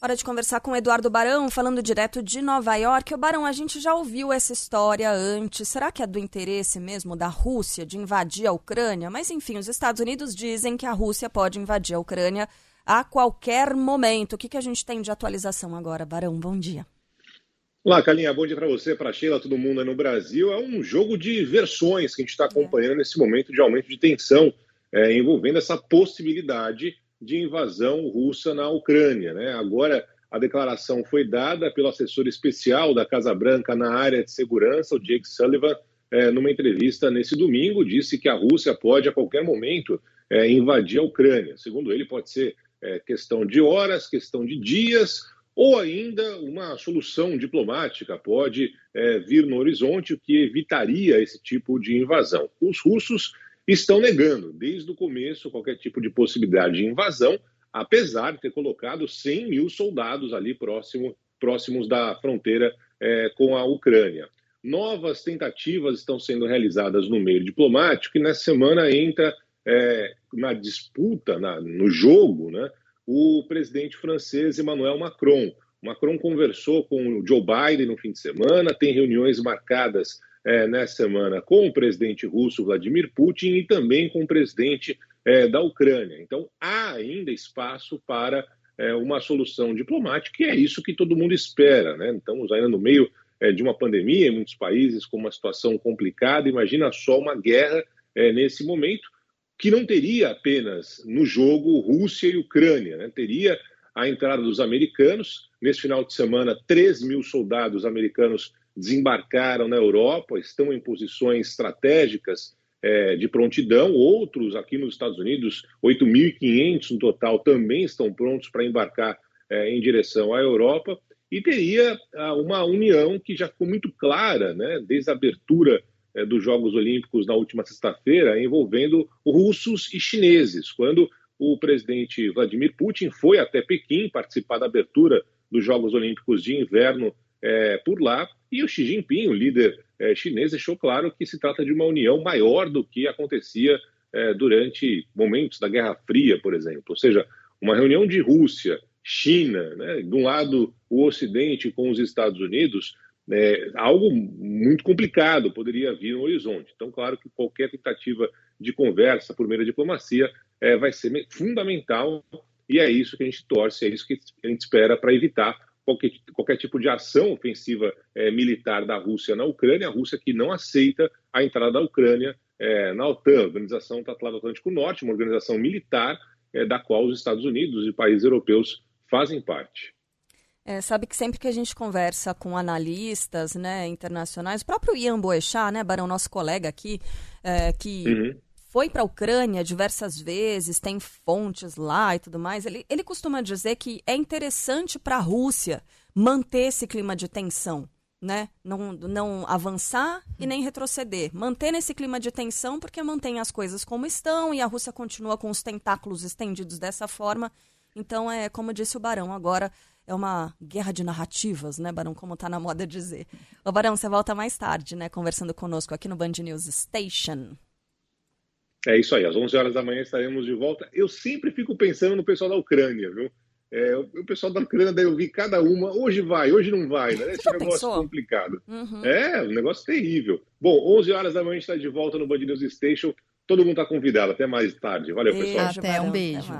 Hora de conversar com o Eduardo Barão, falando direto de Nova York. O Barão, a gente já ouviu essa história antes. Será que é do interesse mesmo da Rússia de invadir a Ucrânia? Mas enfim, os Estados Unidos dizem que a Rússia pode invadir a Ucrânia a qualquer momento. O que, que a gente tem de atualização agora, Barão? Bom dia. Olá, Calinha, bom dia para você, para Sheila, todo mundo aí no Brasil. É um jogo de versões que a gente está acompanhando é. nesse momento de aumento de tensão é, envolvendo essa possibilidade de invasão russa na Ucrânia. Né? Agora, a declaração foi dada pelo assessor especial da Casa Branca na área de segurança, o Jake Sullivan, é, numa entrevista nesse domingo, disse que a Rússia pode a qualquer momento é, invadir a Ucrânia. Segundo ele, pode ser é, questão de horas, questão de dias, ou ainda uma solução diplomática pode vir no horizonte, o que evitaria esse tipo de invasão. Os russos estão negando, desde o começo, qualquer tipo de possibilidade de invasão, apesar de ter colocado 100 mil soldados ali próximo, próximos da fronteira é, com a Ucrânia. Novas tentativas estão sendo realizadas no meio diplomático e nessa semana entra é, na disputa, na, no jogo, né, o presidente francês Emmanuel Macron. Macron conversou com o Joe Biden no fim de semana, tem reuniões marcadas é, nessa semana com o presidente russo Vladimir Putin e também com o presidente é, da Ucrânia. Então, há ainda espaço para é, uma solução diplomática, e é isso que todo mundo espera. Né? Estamos ainda no meio é, de uma pandemia em muitos países com uma situação complicada. Imagina só uma guerra é, nesse momento, que não teria apenas no jogo Rússia e Ucrânia, né? teria a entrada dos americanos. Nesse final de semana, 3 mil soldados americanos desembarcaram na Europa, estão em posições estratégicas é, de prontidão. Outros aqui nos Estados Unidos, 8.500 no total, também estão prontos para embarcar é, em direção à Europa. E teria ah, uma união que já ficou muito clara, né, desde a abertura é, dos Jogos Olímpicos na última sexta-feira, envolvendo russos e chineses. Quando o presidente Vladimir Putin foi até Pequim participar da abertura dos Jogos Olímpicos de Inverno é, por lá, e o Xi Jinping, o líder é, chinês, deixou claro que se trata de uma união maior do que acontecia é, durante momentos da Guerra Fria, por exemplo. Ou seja, uma reunião de Rússia, China, né, de um lado o Ocidente com os Estados Unidos, é, algo muito complicado poderia vir no horizonte. Então, claro que qualquer tentativa de conversa por meio da diplomacia é, vai ser fundamental e é isso que a gente torce, é isso que a gente espera para evitar qualquer, qualquer tipo de ação ofensiva é, militar da Rússia na Ucrânia, a Rússia que não aceita a entrada da Ucrânia é, na OTAN, Organização do Tratado Atlântico Norte, uma organização militar é, da qual os Estados Unidos e países europeus fazem parte. É, sabe que sempre que a gente conversa com analistas né, internacionais, o próprio Ian Boechat, né, Barão, nosso colega aqui, é, que uhum foi para a Ucrânia diversas vezes, tem fontes lá e tudo mais. Ele, ele costuma dizer que é interessante para a Rússia manter esse clima de tensão, né? Não, não avançar e nem retroceder. Manter esse clima de tensão porque mantém as coisas como estão e a Rússia continua com os tentáculos estendidos dessa forma. Então, é como disse o Barão, agora é uma guerra de narrativas, né, Barão? Como está na moda dizer. Ô, Barão, você volta mais tarde, né, conversando conosco aqui no Band News Station. É isso aí, às 11 horas da manhã estaremos de volta. Eu sempre fico pensando no pessoal da Ucrânia, viu? É, o pessoal da Ucrânia deve ouvir cada uma, hoje vai, hoje não vai, né? Esse negócio pensou? complicado. Uhum. É, um negócio terrível. Bom, 11 horas da manhã a gente está de volta no Band News Station. Todo mundo está convidado. Até mais tarde. Valeu, pessoal. Até, um beijo.